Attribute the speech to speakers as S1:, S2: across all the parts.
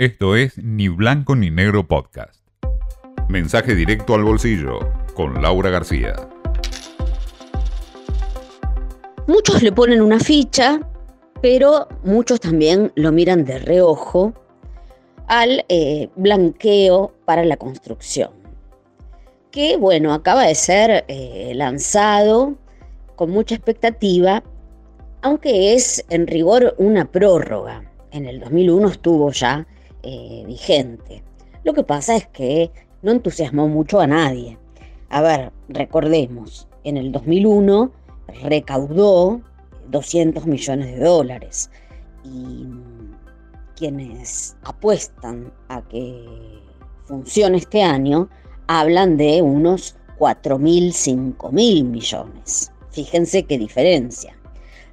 S1: Esto es Ni Blanco ni Negro Podcast. Mensaje directo al bolsillo con Laura García.
S2: Muchos le ponen una ficha, pero muchos también lo miran de reojo al eh, blanqueo para la construcción, que bueno, acaba de ser eh, lanzado con mucha expectativa, aunque es en rigor una prórroga. En el 2001 estuvo ya eh, vigente. Lo que pasa es que no entusiasmó mucho a nadie. A ver, recordemos, en el 2001 recaudó 200 millones de dólares y quienes apuestan a que funcione este año hablan de unos 4.000, 5.000 millones. Fíjense qué diferencia.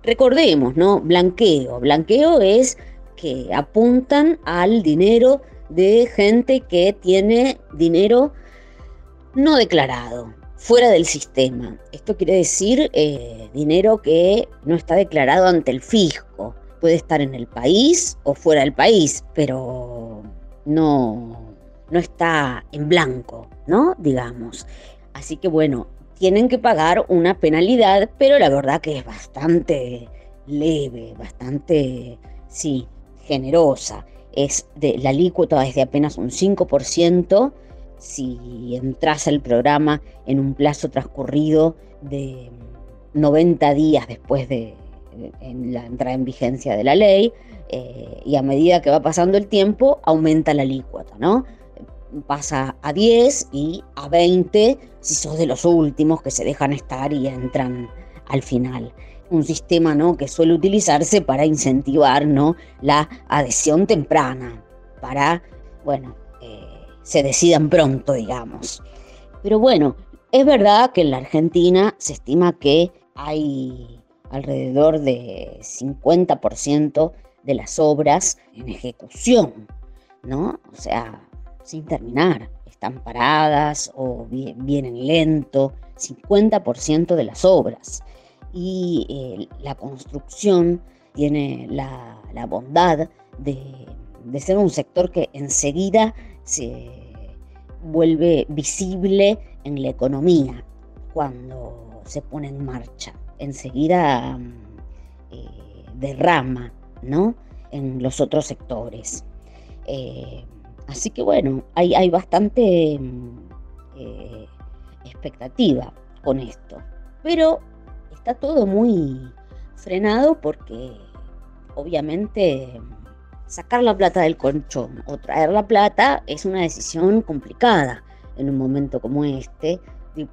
S2: Recordemos, ¿no? Blanqueo. Blanqueo es que apuntan al dinero de gente que tiene dinero no declarado, fuera del sistema. Esto quiere decir eh, dinero que no está declarado ante el fisco. Puede estar en el país o fuera del país, pero no, no está en blanco, ¿no? Digamos. Así que bueno, tienen que pagar una penalidad, pero la verdad que es bastante leve, bastante, sí, generosa. Es de, la alícuota es de apenas un 5% si entras al programa en un plazo transcurrido de 90 días después de, la entrada en vigencia de la ley eh, y a medida que va pasando el tiempo aumenta la alícuota, ¿no? Pasa a 10 y a 20 si sos de los últimos que se dejan estar y entran al final un sistema ¿no? que suele utilizarse para incentivar ¿no? la adhesión temprana, para, bueno, eh, se decidan pronto, digamos. Pero bueno, es verdad que en la Argentina se estima que hay alrededor de 50% de las obras en ejecución, ¿no? O sea, sin terminar, están paradas o vienen lento, 50% de las obras y eh, la construcción tiene la, bondad de, ser un sector que enseguida se vuelve visible en la economía cuando se pone en marcha. Enseguida eh, derrama ¿no? en los otros sectores. Eh, así que bueno, hay, hay bastante expectativa con esto. Pero está todo muy frenado porque obviamente sacar la plata del colchón o traer la plata es una decisión complicada en un momento como este,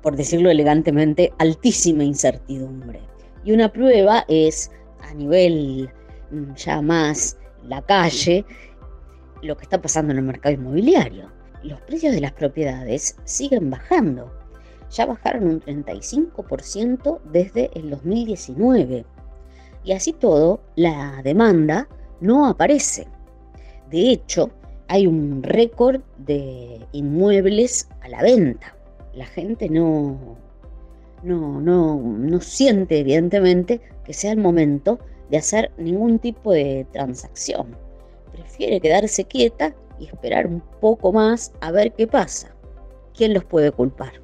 S2: por decirlo elegantemente, altísima incertidumbre. Y una prueba es a nivel mm, ya más la calle, lo que está pasando en el mercado inmobiliario. Los precios de las propiedades siguen bajando ya bajaron un 35% desde el 2019. Y así todo, la demanda no aparece. De hecho, hay un récord de inmuebles a la venta. La gente no, no, no, no siente, evidentemente, que sea el momento de hacer ningún tipo de transacción. Prefiere quedarse quieta y esperar un poco más a ver qué pasa. ¿Quién los puede culpar?